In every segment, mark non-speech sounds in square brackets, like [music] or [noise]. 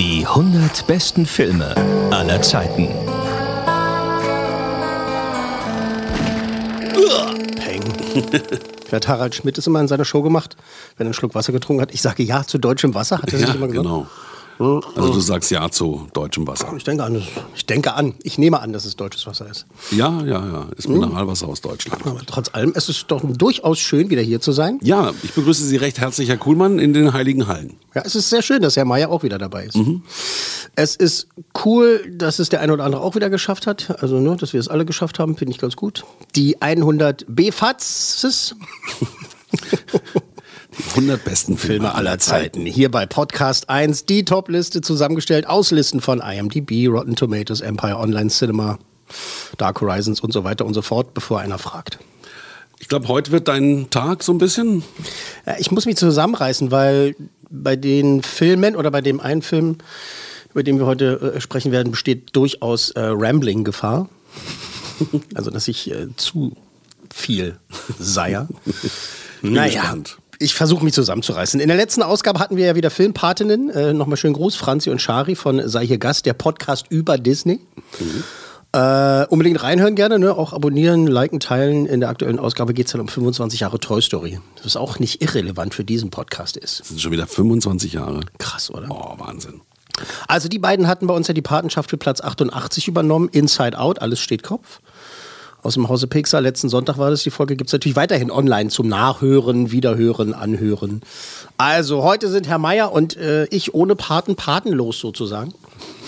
Die 100 besten Filme aller Zeiten. Peng. [laughs] Hat Harald Schmidt es immer in seiner Show gemacht, wenn er einen Schluck Wasser getrunken hat? Ich sage ja zu deutschem Wasser, hat er sich Ja, immer gesagt? genau. Also du sagst ja zu deutschem Wasser. Ich denke an, ich denke an, ich nehme an, dass es deutsches Wasser ist. Ja, ja, ja. Ist Mineralwasser aus Deutschland. Aber trotz allem ist es doch durchaus schön, wieder hier zu sein. Ja, ich begrüße Sie recht herzlich, Herr Kuhlmann, in den Heiligen Hallen. Ja, es ist sehr schön, dass Herr Mayer auch wieder dabei ist. Es ist cool, dass es der eine oder andere auch wieder geschafft hat. Also, ne, dass wir es alle geschafft haben, finde ich ganz gut. Die 100 BFATs [laughs] 100 besten Filme, Filme aller Zeiten. Hier bei Podcast 1 die Top-Liste zusammengestellt aus Listen von IMDb, Rotten Tomatoes, Empire Online Cinema, Dark Horizons und so weiter und so fort, bevor einer fragt. Ich glaube, heute wird dein Tag so ein bisschen. Ja, ich muss mich zusammenreißen, weil bei den Filmen oder bei dem einen Film, über den wir heute äh, sprechen werden, besteht durchaus äh, Rambling-Gefahr. [laughs] also, dass ich äh, zu viel [laughs] seier. naja, gespannt. Ich versuche mich zusammenzureißen. In der letzten Ausgabe hatten wir ja wieder Filmpatinnen. Äh, Nochmal schönen Gruß, Franzi und Shari von Sei hier Gast, der Podcast über Disney. Äh, unbedingt reinhören gerne, ne? auch abonnieren, liken, teilen. In der aktuellen Ausgabe geht es dann um 25 Jahre Toy Story. Was auch nicht irrelevant für diesen Podcast ist. Das sind schon wieder 25 Jahre. Krass, oder? Oh, Wahnsinn. Also die beiden hatten bei uns ja die Patenschaft für Platz 88 übernommen. Inside Out, alles steht Kopf. Aus dem Hause Pixar, letzten Sonntag war das, die Folge gibt es natürlich weiterhin online zum Nachhören, Wiederhören, Anhören. Also heute sind Herr Meier und äh, ich ohne Paten patenlos sozusagen.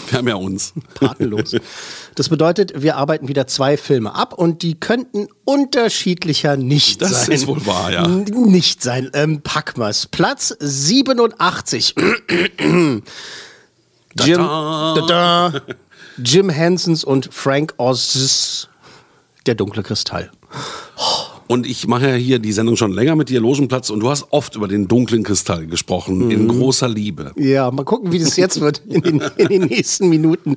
Wir haben ja uns. Patenlos. Das bedeutet, wir arbeiten wieder zwei Filme ab und die könnten unterschiedlicher nicht Das sein. ist wohl wahr, ja. N- Nicht sein. Ähm, pack mal's. Platz 87. Jim, Da-da. da-da. Jim Hensons und Frank Oz Der dunkle Kristall. Und ich mache ja hier die Sendung schon länger mit dir, Logenplatz, und du hast oft über den dunklen Kristall gesprochen, Mhm. in großer Liebe. Ja, mal gucken, wie das jetzt wird in den, in den nächsten Minuten.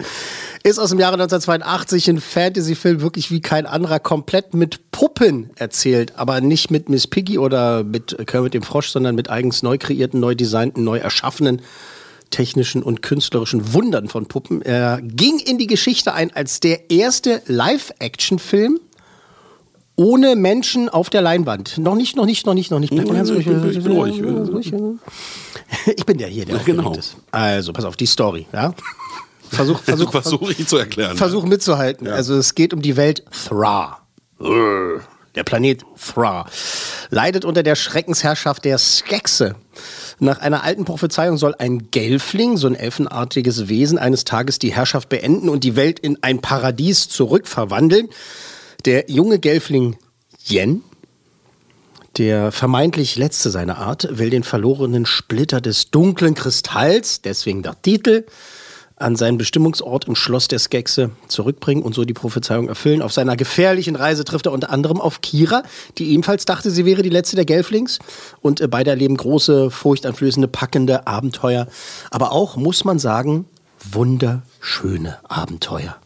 Ist aus dem Jahre 1982 ein Fantasy-Film wirklich wie kein anderer, komplett mit Puppen erzählt, aber nicht mit Miss Piggy oder mit Kermit dem Frosch, sondern mit eigens neu kreierten, neu designten, neu erschaffenen technischen und künstlerischen Wundern von Puppen. Er ging in die Geschichte ein als der erste Live-Action-Film ohne Menschen auf der Leinwand. Noch nicht, noch nicht, noch nicht, noch nicht. Bleib ganz ruhig. Ich bin- ruhig. [laughs] Ich bin der hier, der Genau. aufgeregt ist. Also, pass auf, die Story, ja? Versuch, [laughs] versuch, Versuche ich zu erklären. Versuch mitzuhalten. Also es geht um die Welt Thra. Der Planet Thra leidet unter der Schreckensherrschaft der Skexe. Nach einer alten Prophezeiung soll ein Gelfling, so ein elfenartiges Wesen, eines Tages die Herrschaft beenden und die Welt in ein Paradies zurückverwandeln. Der junge Gelfling Yen, der vermeintlich letzte seiner Art, will den verlorenen Splitter des dunklen Kristalls, deswegen der Titel, an seinen Bestimmungsort im Schloss der Skexe zurückbringen und so die Prophezeiung erfüllen. Auf seiner gefährlichen Reise trifft er unter anderem auf Kira, die ebenfalls dachte, sie wäre die letzte der Gelflings. Und äh, beide erleben große, furchteinflößende, packende Abenteuer. Aber auch, muss man sagen, wunderschöne Abenteuer.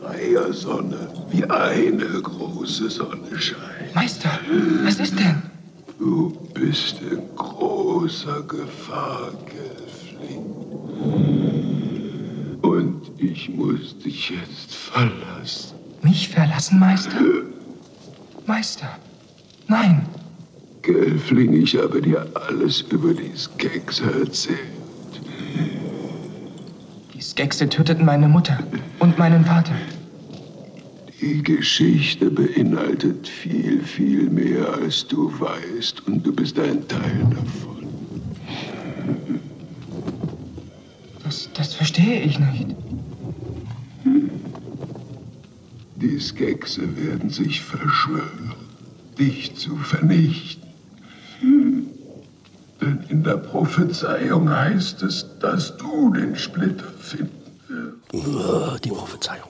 Dreiersonne, wie eine große Sonne scheint. Meister, was ist denn? Du bist in großer Gefahr, Gelfling. Ich muss dich jetzt verlassen. Mich verlassen, Meister? Meister, nein. Gelfling, ich habe dir alles über die Skeks erzählt. Die Skexe töteten meine Mutter und meinen Vater. Die Geschichte beinhaltet viel, viel mehr, als du weißt. Und du bist ein Teil davon. Das, das verstehe ich nicht. Skexe werden sich verschwören, dich zu vernichten. Hm. Denn in der Prophezeiung heißt es, dass du den Splitter finden wirst. Die Prophezeiung.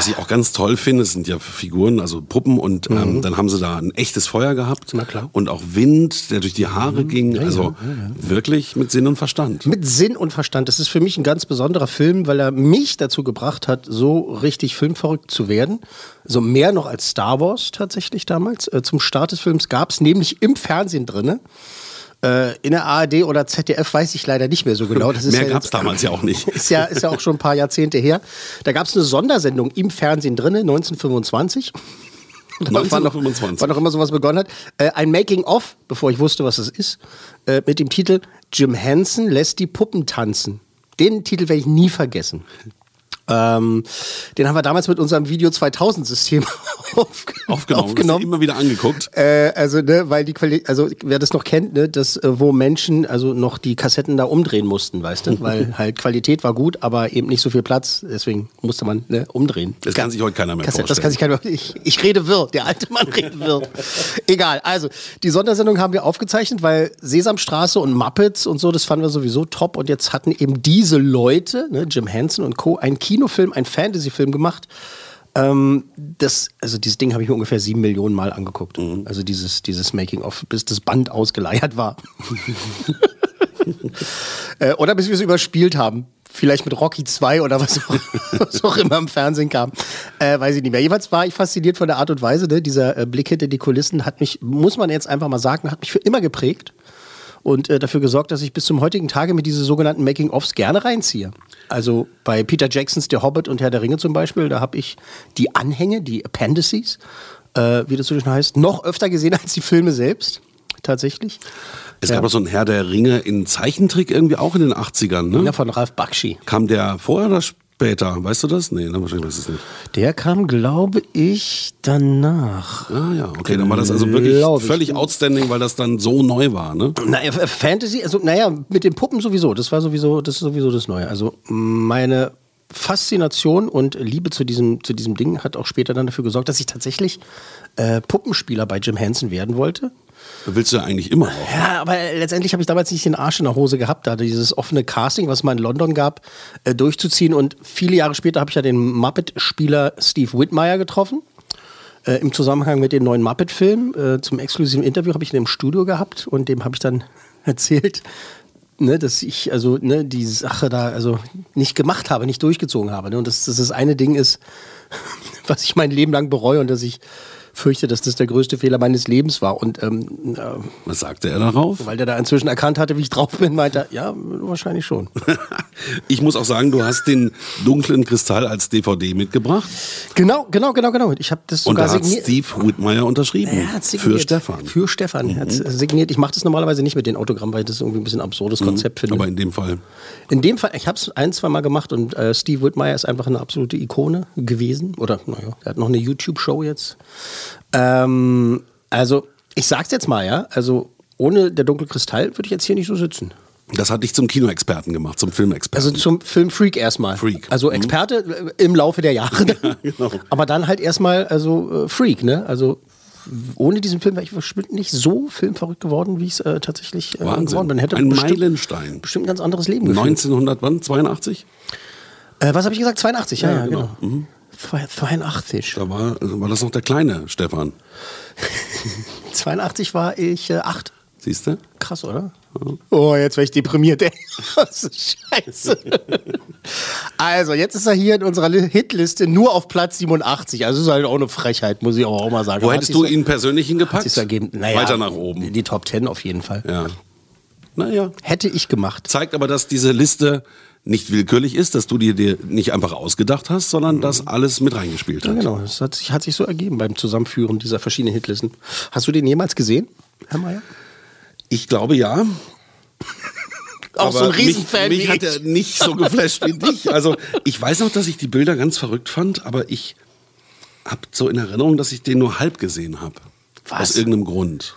Was ich auch ganz toll finde, sind ja Figuren, also Puppen und ähm, dann haben sie da ein echtes Feuer gehabt Mhm. Na klar. Mhm. und auch Wind, der durch die Haare ging, also wirklich mit Sinn und Verstand. Mit Sinn und Verstand. Das ist für mich ein ganz besonderer Film, weil er mich dazu gebracht hat, so richtig filmverrückt zu werden. So mehr noch als Star Wars tatsächlich damals. Äh, Zum Start des Films gab es nämlich im Fernsehen drinne. Äh, In der ARD oder ZDF weiß ich leider nicht mehr so genau. Das ist [laughs] Mehr ja gab's jetzt- damals ja auch nicht. [laughs] Ist ja, ist ja auch schon ein paar Jahrzehnte her. Da gab es eine Sondersendung im Fernsehen drinne, 1925. [laughs] Da war noch- 1925. Wann noch immer sowas begonnen hat. Äh, ein Making-of, bevor ich wusste, was es ist, äh, mit dem Titel Jim Henson lässt die Puppen tanzen. Den Titel werde ich nie vergessen. Ähm, den haben wir damals mit unserem Video 2000 System [laughs] aufge Aufgenommen, aufgenommen. immer wieder angeguckt. Äh, also, ne, weil die Qualität, also wer das noch kennt, ne, das, äh, wo Menschen also noch die Kassetten da umdrehen mussten, weißt du? Weil [laughs] halt Qualität war gut, aber eben nicht so viel Platz, deswegen musste man ne, umdrehen. Das kann sich heute keiner mehr Kassette, das vorstellen. kann sich keiner. Ich, ich rede wirr, der alte Mann redet wirr. [laughs] Egal, also die Sondersendung haben wir aufgezeichnet, weil Sesamstraße und Muppets und so, das fanden wir sowieso top. Und jetzt hatten eben diese Leute, ne, Jim Henson und Co., einen Kinofilm, einen Fantasyfilm gemacht. Ähm, das, also dieses Ding habe ich mir ungefähr sieben Millionen Mal angeguckt. Mhm. Also dieses, dieses Making-of, bis das Band ausgeleiert war. [laughs] äh, oder bis wir es überspielt haben. Vielleicht mit Rocky 2 oder was auch, was auch immer im Fernsehen kam. Äh, weiß ich nicht mehr. Jedenfalls war ich fasziniert von der Art und Weise. Ne? Dieser äh, Blick hinter die Kulissen hat mich, muss man jetzt einfach mal sagen, hat mich für immer geprägt. Und äh, dafür gesorgt, dass ich bis zum heutigen Tage mit diese sogenannten Making-ofs gerne reinziehe. Also bei Peter Jacksons Der Hobbit und Herr der Ringe zum Beispiel, da habe ich die Anhänge, die Appendices, äh, wie das so schön heißt, noch öfter gesehen als die Filme selbst. Tatsächlich. Es Ja. gab auch so einen Herr der Ringe in Zeichentrick irgendwie auch in den 80ern, ne? Ja, von Ralf Bakshi. Kam der vorher oder später? Weißt du das? Nee, ne, wahrscheinlich weißt du es nicht. Der kam, glaube ich, danach. Ah ja, okay, dann war das also wirklich völlig outstanding, weil das dann so neu war, ne? Naja, Fantasy, also naja, mit den Puppen sowieso. Das war sowieso, das ist sowieso das Neue. Also meine Faszination und Liebe zu diesem, zu diesem Ding hat auch später dann dafür gesorgt, dass ich tatsächlich äh, Puppenspieler bei Jim Henson werden wollte. Willst du eigentlich immer auch. Ja, aber letztendlich habe ich damals nicht den Arsch in der Hose gehabt, da dieses offene Casting, was es mal in London gab, äh, durchzuziehen. Und viele Jahre später habe ich ja den Muppet-Spieler Steve Whitmire getroffen. Äh, Im Zusammenhang mit den neuen Muppet-Filmen. Äh, zum exklusiven Interview habe ich ihn im Studio gehabt und dem habe ich dann [laughs] erzählt, ne, dass ich also ne, die Sache da also nicht gemacht habe, nicht durchgezogen habe. Ne? Und dass das das eine Ding ist, [laughs] was ich mein Leben lang bereue und dass ich fürchte, dass das der größte Fehler meines Lebens war. Und ähm, äh, Was sagte er darauf? weil der da inzwischen erkannt hatte, wie ich drauf bin, meinte er, ja, wahrscheinlich schon. [laughs] Ich muss auch sagen, du hast den dunklen Kristall als DVD mitgebracht genau, genau, genau, genau. Ich habe das und sogar da hat signiert. Steve Whitmire unterschrieben. Er hat signiert. Für Stefan. Mhm. Für Stefan. Er hat signiert. Ich mache das normalerweise nicht mit den Autogrammen, weil ich das irgendwie ein bisschen ein absurdes Konzept finde. Mhm. Aber in dem Fall. In dem Fall, ich habe es ein, zwei Mal gemacht und äh, Steve Whitmire ist einfach eine absolute Ikone gewesen. Oder, naja, er hat noch eine YouTube-Show jetzt. Ähm, also, ich sag's jetzt mal, ja. Also, ohne der dunkle Kristall würde ich jetzt hier nicht so sitzen. Das hat dich zum Kinoexperten gemacht, zum Filmexperten. Also zum Filmfreak erstmal. Freak. Also Mhm. Experte äh, im Laufe der Jahre. [laughs] dann. genau. Aber dann halt erstmal also äh, Freak, ne? Also ohne diesen Film wäre ich bestimmt nicht so filmverrückt geworden, wie ich es äh, tatsächlich äh, Wahnsinn. geworden bin. Hätte Ein bestimmt, Meilenstein. bestimmt ein ganz anderes Leben geführt. 1982? Äh, was habe ich gesagt? 82, ja, Ja, ja, genau. genau. Zwei- 82. Da war, also war das noch der kleine Stefan. [laughs] 82 war ich äh, acht. Siehst du? Krass, oder? Oh, jetzt wäre ich deprimiert, ey. [laughs] Scheiße. [laughs] also, jetzt ist er hier in unserer Li- Hitliste nur auf Platz 87. Also, ist halt auch eine Frechheit, muss ich auch mal sagen. Wo hättest du ihn persönlich hingepackt? Naja, Weiter nach oben. Die Top 10 auf jeden Fall. Ja. Naja. Hätte ich gemacht. Zeigt aber, dass diese Liste nicht willkürlich ist, dass du dir, dir nicht einfach ausgedacht hast, sondern dass alles mit reingespielt Ja, hat. genau, das hat sich, hat sich so ergeben beim Zusammenführen dieser verschiedenen Hitlisten. Hast du den jemals gesehen, Herr Mayer? Ich glaube ja. Auch so ein Riesenfan mich, wie mich hat ich. er nicht so geflasht wie dich. Also ich weiß noch, dass ich die Bilder ganz verrückt fand, aber ich habe so in Erinnerung, dass ich den nur halb gesehen habe. Was? Aus irgendeinem Grund.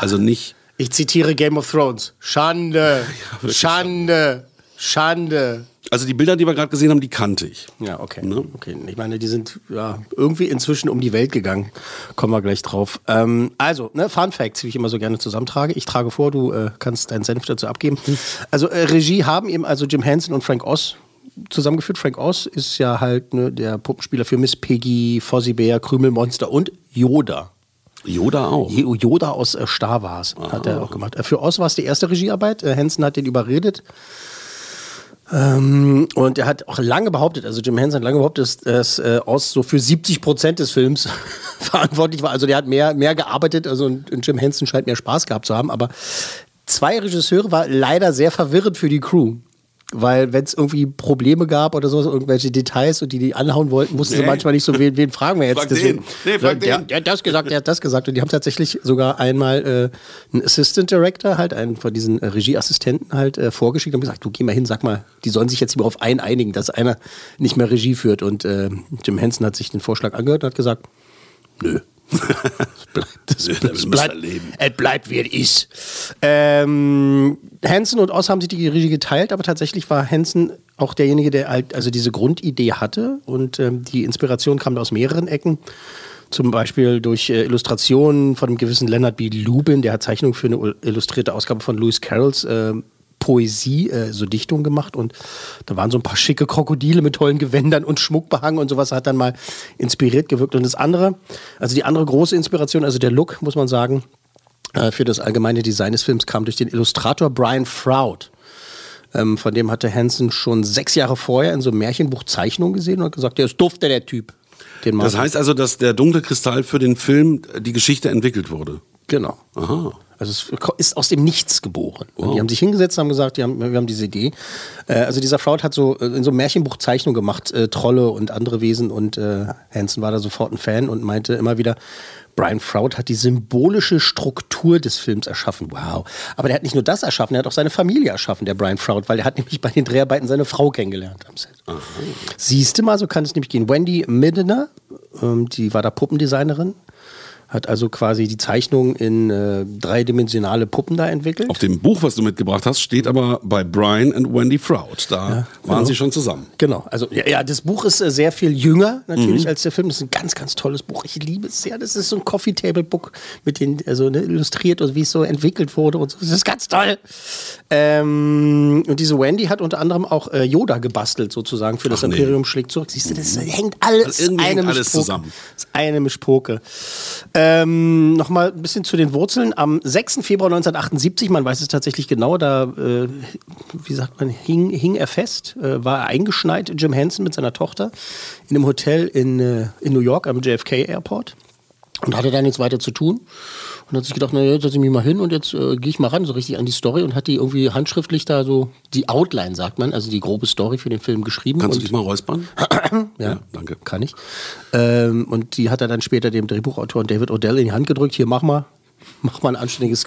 Also nicht. Ich zitiere Game of Thrones. Schande, [laughs] Schande, Schande. Also die Bilder, die wir gerade gesehen haben, die kannte ich. Ja, okay. Ne? okay. Ich meine, die sind ja irgendwie inzwischen um die Welt gegangen. Kommen wir gleich drauf. Ähm, also, ne, Fun Facts, wie ich immer so gerne zusammentrage. Ich trage vor, du äh, kannst deinen Senf dazu abgeben. Also äh, Regie haben eben also Jim Henson und Frank Oz zusammengeführt. Frank Oz ist ja halt ne, der Puppenspieler für Miss Piggy, Fozzie Bear, Krümelmonster und Yoda. Yoda auch. Yoda aus äh, Star Wars hat er auch gemacht. Äh, Für Oz war es die erste Regiearbeit. Äh, Henson hat den überredet. Ähm, und er hat auch lange behauptet, also Jim Henson hat lange behauptet, dass, dass äh, Oz so für 70 Prozent des Films [laughs] verantwortlich war. Also der hat mehr, mehr gearbeitet also, und, und Jim Henson scheint mehr Spaß gehabt zu haben. Aber zwei Regisseure war leider sehr verwirrend für die Crew. Weil wenn es irgendwie Probleme gab oder so, irgendwelche Details und die die anhauen wollten, mussten sie Nee. manchmal nicht so, wen, wen fragen wir jetzt? Frag den. Nee, frag der, der hat das gesagt, der hat das gesagt. Und die haben tatsächlich sogar einmal äh, einen Assistant Director, halt einen von diesen äh, Regieassistenten halt äh, vorgeschickt und gesagt, du geh mal hin, sag mal, die sollen sich jetzt lieber auf einen einigen, dass einer nicht mehr Regie führt. Und äh, Jim Henson hat sich den Vorschlag angehört und hat gesagt, nö. Es bleibt, es bleibt, es bleibt, leben. es bleibt wie es ist. Ähm, Hansen und Oz haben sich die Regie geteilt, aber tatsächlich war Hansen auch derjenige, der halt also diese Grundidee hatte und ähm, die Inspiration kam aus mehreren Ecken. Zum Beispiel durch äh, Illustrationen von einem gewissen Leonard B. Lubin, der hat Zeichnungen für eine illustrierte Ausgabe von Lewis Carrolls äh, Poesie, äh, so Dichtung gemacht und da waren so ein paar schicke Krokodile mit tollen Gewändern und Schmuck behangen und sowas hat dann mal inspiriert gewirkt. Und das andere, also die andere große Inspiration, also der Look, muss man sagen, äh, für das allgemeine Design des Films kam durch den Illustrator Brian Froud. Ähm, von dem hatte Hansen schon sechs Jahre vorher in so einem Märchenbuch Zeichnungen gesehen und hat gesagt, der ist dufte, der Typ. Das heißt also, dass der dunkle Kristall für den Film äh, die Geschichte entwickelt wurde. Genau. Aha. Also es ist aus dem Nichts geboren. Und die haben sich hingesetzt, haben gesagt, die haben, wir haben diese Idee. Äh, also dieser Fraud hat so äh, in so einem Märchenbuch Zeichnung gemacht, äh, Trolle und andere Wesen und äh, Hansen war da sofort ein Fan und meinte immer wieder, Brian Froud hat die symbolische Struktur des Films erschaffen. Wow. Aber der hat nicht nur das erschaffen, er hat auch seine Familie erschaffen, der Brian Froud, weil er hat [laughs] nämlich bei den Dreharbeiten seine Frau kennengelernt am Set. Siehst du mal, so kann es nämlich gehen. Wendy Middener, ähm, die war da Puppendesignerin, hat also quasi die Zeichnung in äh, dreidimensionale Puppen da entwickelt. Auf dem Buch, was du mitgebracht hast, steht aber bei Brian und Wendy Froud. Da waren sie schon zusammen. Genau, also ja, ja das Buch ist äh, sehr viel jünger natürlich als der Film. Das ist ein ganz, ganz tolles Buch. Ich liebe es sehr. Das ist so ein Coffee Table Book mit den, also ne, illustriert und wie es so entwickelt wurde und so. Das ist ganz toll. Ähm, und diese Wendy hat unter anderem auch äh, Yoda gebastelt sozusagen für das Ach, nee. Imperium schlägt zurück. Siehst du, das hängt alles, Also hängt alles zusammen. Das ist eine Mischpoke. Ähm, Nochmal ein bisschen zu den Wurzeln. Am 6. Februar 1978, man weiß es tatsächlich genau, da, äh, wie sagt man, hing, hing er fest, äh, war er eingeschneit, Jim Henson mit seiner Tochter, in einem Hotel in, äh, in New York am JFK Airport und hatte dann nichts weiter zu tun. Und hat sich gedacht, naja, jetzt setze ich mich mal hin und jetzt äh, gehe ich mal ran, so richtig an die Story und hat die irgendwie handschriftlich da so, die Outline, sagt man, also die grobe Story für den Film geschrieben. Kannst du dich mal räuspern? [clears throat] ja, danke. Kann ich. Ähm, und die hat er dann später dem Drehbuchautor David Odell in die Hand gedrückt. Hier, mach mal, mach mal ein anständiges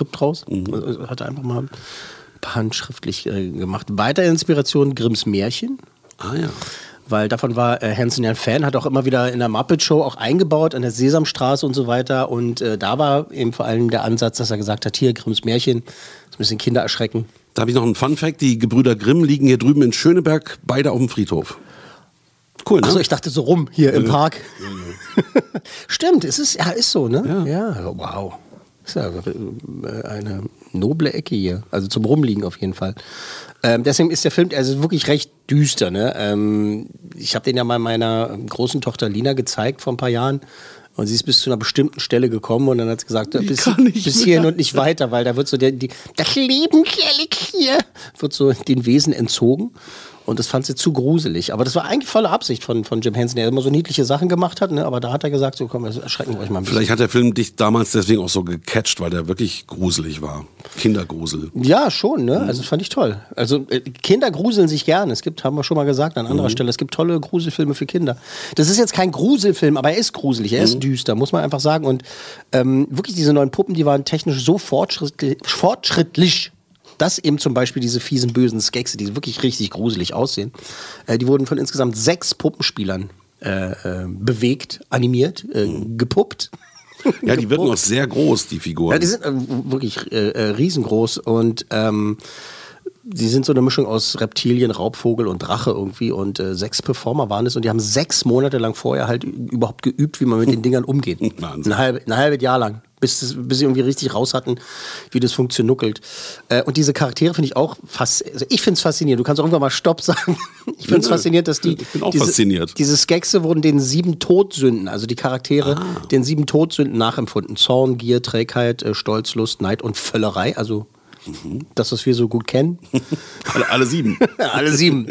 Skript raus. Also Hat er einfach mal ein paar handschriftlich äh, gemacht. Weitere Inspiration Grimms Märchen. Ah ja. Weil davon war äh, Hansen ja ein Fan, hat auch immer wieder in der Muppet Show auch eingebaut, an der Sesamstraße und so weiter. Und äh, da war eben vor allem der Ansatz, dass er gesagt hat, hier Grimms Märchen, das ein bisschen Kinder erschrecken. Da habe ich noch einen Fun-Fact. Die Gebrüder Grimm liegen hier drüben in Schöneberg, beide auf dem Friedhof. Cool, ne? Achso, ich dachte so rum, hier im Park. [laughs] Stimmt, es ist, ja, ist so, ne? Ja, wow. Ist ja äh, eine noble Ecke hier. Also zum Rumliegen auf jeden Fall. Ähm, deswegen ist der Film also wirklich recht düster. Ne? Ähm, ich habe den ja mal meiner großen Tochter Lina gezeigt vor ein paar Jahren. Und sie ist bis zu einer bestimmten Stelle gekommen und dann hat sie gesagt, bis, bis hierhin und nicht weiter, weil da wird so der, die, das Lebenselixier wird so den Wesen entzogen. Und das fand sie zu gruselig. Aber das war eigentlich volle Absicht von, von Jim Henson, der immer so niedliche Sachen gemacht hat. Ne? Aber da hat er gesagt, so komm, erschrecken wir euch mal ein bisschen. Vielleicht hat der Film dich damals deswegen auch so gecatcht, weil der wirklich gruselig war. Kindergrusel. Ja, schon, ne? Also das fand ich toll. Also äh, Kinder gruseln sich gerne. Es gibt, haben wir schon mal gesagt an anderer Stelle, es gibt tolle Gruselfilme für Kinder. Das ist jetzt kein Gruselfilm, aber er ist gruselig, er ist düster, muss man einfach sagen. Und ähm, wirklich diese neuen Puppen, die waren technisch so fortschrittlich, fortschrittlich dass eben zum Beispiel diese fiesen, bösen Skekse, die wirklich richtig gruselig aussehen, äh, die wurden von insgesamt sechs Puppenspielern äh, äh, bewegt, animiert, äh, gepuppt. [laughs] Ja, die wirken auch sehr groß, die Figuren. Ja, die sind äh, wirklich riesengroß und ähm, die sind so eine Mischung aus Reptilien, Raubvogel und Drache irgendwie und äh, sechs Performer waren es und die haben sechs Monate lang vorher halt überhaupt geübt, wie man mit den [laughs] Dingern umgeht. Wahnsinn. Ein, halb, ein halbes Jahr lang, bis, bis sie irgendwie richtig raus hatten, wie das funktioniert. Äh, und diese Charaktere finde ich auch fast, also ich finde es faszinierend. Du kannst auch irgendwann mal Stopp [laughs] sagen. Ich finde es Nö, faszinierend, dass die ich bin auch diese, fasziniert. diese Skekse wurden den sieben Todsünden, also die Charaktere, Ah. den sieben Todsünden nachempfunden. Zorn, Gier, Trägheit, äh, Stolz, Lust, Neid und Völlerei. Also Mhm. das, was wir so gut kennen. [laughs] Alle, alle sieben. [laughs] Alle sieben.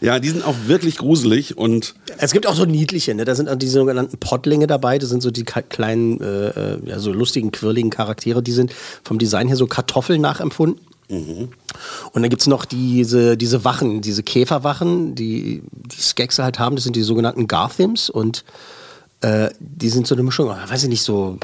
Ja, die sind auch wirklich gruselig und Es gibt auch so niedliche, ne? Da sind auch die sogenannten Pottlinge dabei. Das sind so die kleinen, äh, äh, ja, so lustigen, quirligen Charaktere. Die sind vom Design her so Kartoffeln nachempfunden. Und dann gibt's noch diese, diese Wachen, diese Käferwachen, die die Skexe halt haben. Das sind die sogenannten Garthims. Und äh, die sind so eine Mischung, weiß ich nicht, so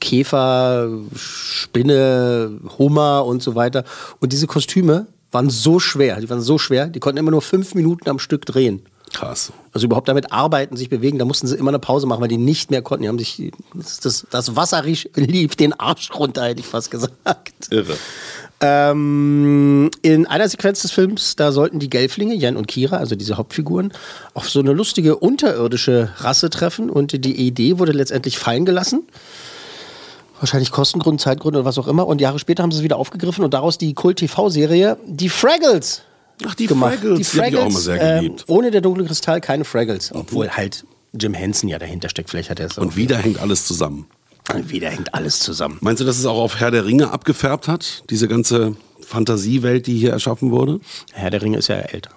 Käfer, Spinne, Hummer und so weiter. Und diese Kostüme waren so schwer, die waren so schwer, die konnten immer nur fünf Minuten am Stück drehen. krass. Also überhaupt damit arbeiten, sich bewegen, da mussten sie immer eine Pause machen, weil die nicht mehr konnten. Die haben sich, das, das, Wasser lief den Arsch runter, hätte ich fast gesagt. Irre. Ähm, in einer Sequenz des Films, da sollten die Gelflinge, Jan und Kira, also diese Hauptfiguren, auf so eine lustige unterirdische Rasse treffen und die Idee wurde letztendlich fallen gelassen. Wahrscheinlich Kostengründen, Zeitgründe oder was auch immer. Und Jahre später haben sie es wieder aufgegriffen und daraus die Kult-TV-Serie Die Fraggles Ach, die gemacht. Fraggles, die hab ich auch immer sehr ähm, geliebt. ohne der dunkle Kristall keine Fraggles. Obwohl halt Jim Henson ja dahinter steckt. Vielleicht hat er es. Und wieder hängt alles zusammen. Und wieder hängt alles zusammen. Meinst du, dass es auch auf Herr der Ringe abgefärbt hat? Diese ganze Fantasiewelt, die hier erschaffen wurde? Herr der Ringe ist ja älter.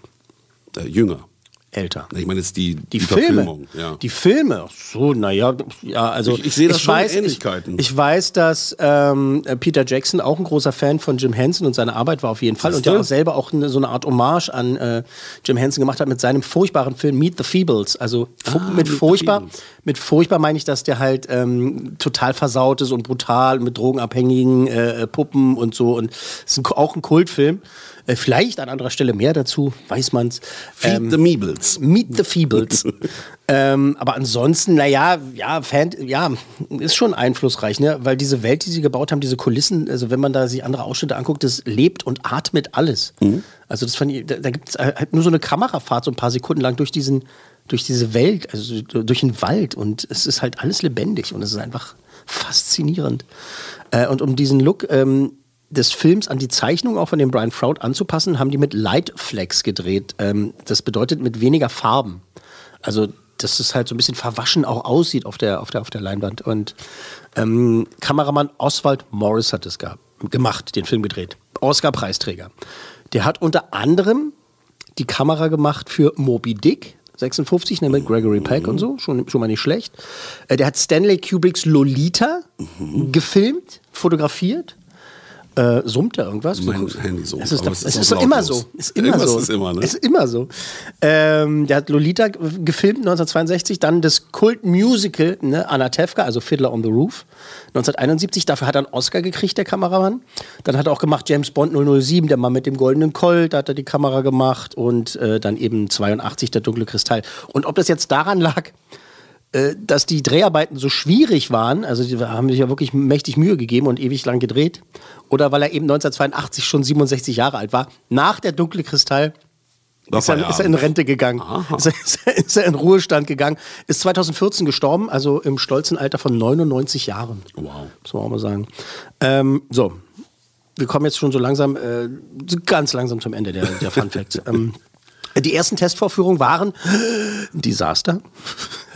Äh, jünger. Älter. Ich meine jetzt die, Die, Verfilmung. Filme. Ja. Die Filme. Ach so, naja, ja, also. Ich- ich sehe da schon weiß, Ähnlichkeiten. Ich, ich weiß, dass ähm, Peter Jackson auch ein großer Fan von Jim Henson und seiner Arbeit war auf jeden Fall. Und der auch selber auch eine, so eine Art Hommage an äh, Jim Henson gemacht hat mit seinem furchtbaren Film Meet the Feebles. Also Ah, mit furchtbar. Mit furchtbar meine ich, dass der halt ähm, total versaut ist und brutal mit drogenabhängigen äh, Puppen und so. Und es ist ein, auch ein Kultfilm. Äh, vielleicht an anderer Stelle mehr dazu, weiß man's. Feed the Meebles. Meet the Feebles. [laughs] ähm, aber ansonsten, naja, ja, Fan, ja, ist schon einflussreich, ne? Weil diese Welt, die sie gebaut haben, diese Kulissen, also wenn man da sich andere Ausschnitte anguckt, das lebt und atmet alles. Also das fand ich, da, da gibt es halt nur so eine Kamerafahrt, so ein paar Sekunden lang durch diesen, durch diese Welt, also durch den Wald und es ist halt alles lebendig und es ist einfach faszinierend. Äh, und um diesen Look ähm, des Films an die Zeichnung auch von dem Brian Froud anzupassen, haben die mit Lightflex gedreht. Ähm, das bedeutet mit weniger Farben. Also dass es halt so ein bisschen verwaschen auch aussieht auf der, auf der, auf der Leinwand. Und ähm, Kameramann Oswald Morris hat es gemacht, den Film gedreht. Oscar-Preisträger. Der hat unter anderem die Kamera gemacht für Moby Dick, 56, ne, mit Gregory Peck und so, schon, schon mal nicht schlecht. Äh, der hat Stanley Kubricks Lolita gefilmt, fotografiert. Äh, summt da irgendwas? Mein Handy summt, Es ist, aber es es ist ist, immer so. Ist immer Irgendwas so. ist immer, ne? Es ist immer so. Ähm, der hat Lolita gefilmt 1962, dann das Kult-Musical ne, Anna Tefka, also Fiddler on the Roof, 1971. Dafür hat er einen Oscar gekriegt, der Kameramann. Dann hat er auch gemacht James Bond 007, der Mann mit dem goldenen Colt, da hat er die Kamera gemacht und äh, dann eben 82 der dunkle Kristall. Und ob das jetzt daran lag, dass die Dreharbeiten so schwierig waren, also die haben sich ja wirklich mächtig Mühe gegeben und ewig lang gedreht, oder weil er eben 1982 schon 67 Jahre alt war, nach der dunkle Kristall ist er, ist er in Rente gegangen. [laughs] Ist er, ist, er, ist er in Ruhestand gegangen. Ist 2014 gestorben, also im stolzen Alter von 99 Jahren. Wow. Muss man auch mal sagen. Ähm, so, wir kommen jetzt schon so langsam, äh, ganz langsam zum Ende der, der Fun Facts. [laughs] ähm, die ersten Testvorführungen waren ein Desaster.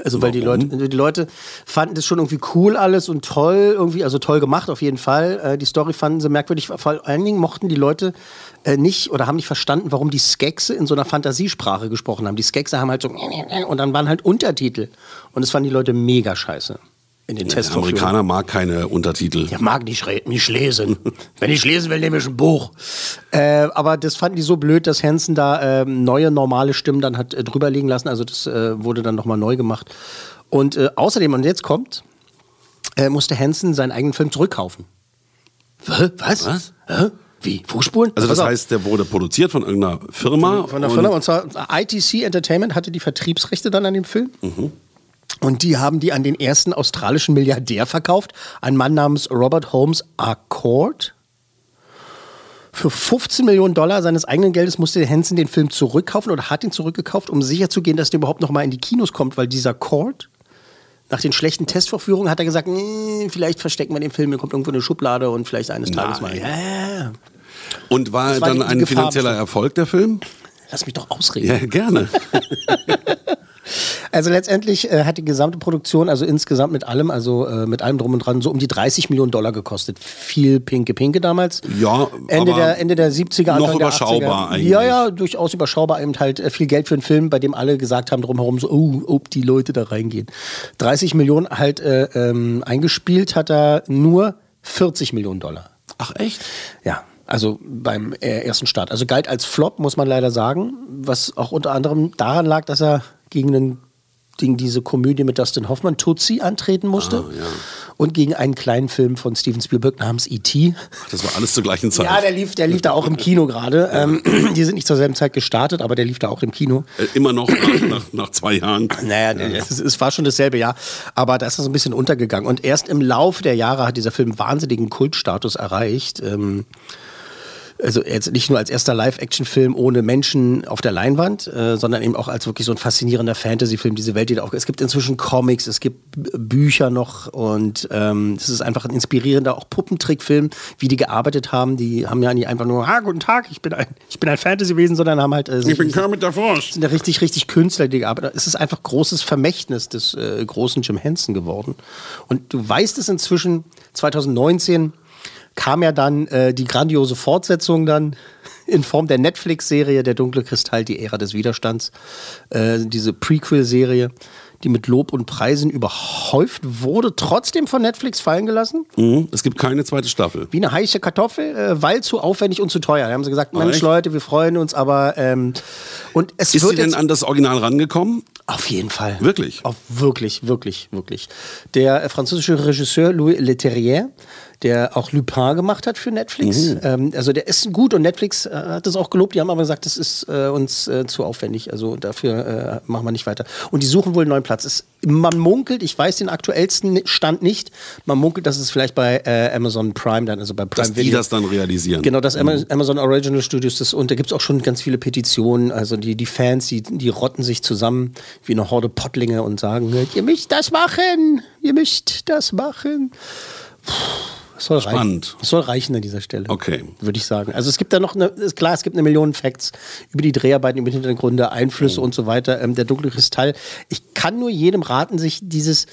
Also weil die? Leute, die Leute fanden das schon irgendwie cool alles und toll, irgendwie, also toll gemacht auf jeden Fall. Äh, die Story fanden sie merkwürdig. Vor allen Dingen mochten die Leute äh, nicht oder haben nicht verstanden, warum die Skexe in so einer Fantasiesprache gesprochen haben. Die Skexe haben halt so und dann waren halt Untertitel. Und das fanden die Leute mega scheiße. In den Der Testvorführungen. Amerikaner mag keine Untertitel. Der mag nicht, nicht lesen. [laughs] Wenn ich lesen will, nehme ich ein Buch. Äh, aber das fanden die so blöd, dass Hansen da ähm, neue normale Stimmen dann hat äh, drüber liegen lassen. Also das äh, wurde dann nochmal neu gemacht. Und äh, außerdem, und jetzt kommt, äh, musste Hansen seinen eigenen Film zurückkaufen. Hä? Was? Was? Hä? Wie? Fußspuren? Also das auf. heißt, der wurde produziert von irgendeiner Firma. Von der und- Firma, und zwar ITC Entertainment hatte die Vertriebsrechte dann an dem Film. Und die haben die an den ersten australischen Milliardär verkauft, einen Mann namens Robert Holmes Accord. Für 15 Millionen Dollar seines eigenen Geldes musste Hansen den Film zurückkaufen oder hat ihn zurückgekauft, um sicherzugehen, dass der überhaupt noch mal in die Kinos kommt, weil dieser Cord, nach den schlechten Testvorführungen, hat er gesagt, "Nee, vielleicht verstecken wir den Film, der kommt irgendwo in eine Schublade und vielleicht eines Tages mal. Nein. Ja, ja. Und war, war dann die- die ein Gefahr finanzieller bestimmt. Erfolg der Film? Lass mich doch ausreden. Ja, gerne. [laughs] Also letztendlich äh, hat die gesamte Produktion, also insgesamt mit allem, also äh, mit allem drum und dran, so um die 30 Millionen Dollar gekostet. Viel Pinke Pinke damals. Ja, Ende der, Ende der 70er, Anfang noch der überschaubar 80er. eigentlich. Ja, ja, durchaus überschaubar. Eben halt äh, viel Geld für einen Film, bei dem alle gesagt haben drumherum so, oh, ob die Leute da reingehen. 30 Millionen halt äh, ähm, eingespielt hat er nur 40 Millionen Dollar. Ach echt? Ja, also beim äh, ersten Start. Also galt als Flop, muss man leider sagen, was auch unter anderem daran lag, dass er gegen, einen, gegen diese Komödie mit Dustin Hoffmann, Tutsi, antreten musste. Ah, ja. Und gegen einen kleinen Film von Steven Spielberg namens E.T. Das war alles zur gleichen Zeit. Ja, der lief, der lief da auch im Kino gerade. Ähm, [clears throat] die sind nicht zur selben Zeit gestartet, aber der lief da auch im Kino. Äh, Immer noch nach, nach, nach zwei Jahren. Naja, es, ist- es war schon dasselbe Jahr, aber da ist er so ein bisschen untergegangen. Und erst im Laufe der Jahre hat dieser Film wahnsinnigen Kultstatus erreicht. Ähm, also jetzt nicht nur als erster Live-Action-Film ohne Menschen auf der Leinwand, äh, sondern eben auch als wirklich so ein faszinierender Fantasy-Film, diese Welt, die da auch. Es gibt inzwischen Comics, es gibt Bücher noch und ähm, es ist einfach ein inspirierender auch Puppentrickfilm, wie die gearbeitet haben. Die haben ja nicht einfach nur, ah, guten Tag, ich bin ein, ich bin ein Fantasy-Wesen, sondern haben halt. Äh, Ich bin Kermit der Frosch. sind ja richtig, richtig Künstler, die gearbeitet haben. Es ist einfach großes Vermächtnis des äh, großen Jim Henson geworden. Und du weißt es inzwischen, 2019 kam ja dann äh, die grandiose Fortsetzung dann in Form der Netflix-Serie Der dunkle Kristall, die Ära des Widerstands. Äh, diese Prequel-Serie, die mit Lob und Preisen überhäuft wurde, trotzdem von Netflix fallen gelassen. Mhm. Es gibt keine zweite Staffel. Wie eine heiße Kartoffel, äh, weil zu aufwendig und zu teuer. Da haben sie gesagt, Mensch? Leute, wir freuen uns, aber ähm, und es Ist wird sie denn an das Original rangekommen? auf jeden Fall. Wirklich? Auf wirklich, wirklich, wirklich. Der äh, französische Regisseur Louis Leterrier, der auch Lupin gemacht hat für Netflix. Ähm, also der ist gut und Netflix äh, hat das auch gelobt. Die haben aber gesagt, das ist äh, uns äh, zu aufwendig. Also dafür äh, machen wir nicht weiter. Und die suchen wohl einen neuen Platz. Es, man munkelt, ich weiß den aktuellsten Stand nicht, man munkelt, dass es vielleicht bei äh, Amazon Prime dann, also bei Prime Dass die Video. das dann realisieren. Genau, das Ama- Amazon Original Studios, das, und da gibt es auch schon ganz viele Petitionen. Also die, die Fans, die, die rotten sich zusammen wie eine Horde Pottlinge und sagen, ihr müsst das machen, ihr müsst das machen. Puh, Es soll reichen. Spannend. Es soll reichen an dieser Stelle. Okay. Würde ich sagen. Also es gibt da noch eine, ist klar, es gibt eine Million Facts über die Dreharbeiten, über die Hintergründe, Einflüsse und so weiter. Ähm, der dunkle Kristall. Ich kann nur jedem raten, sich dieses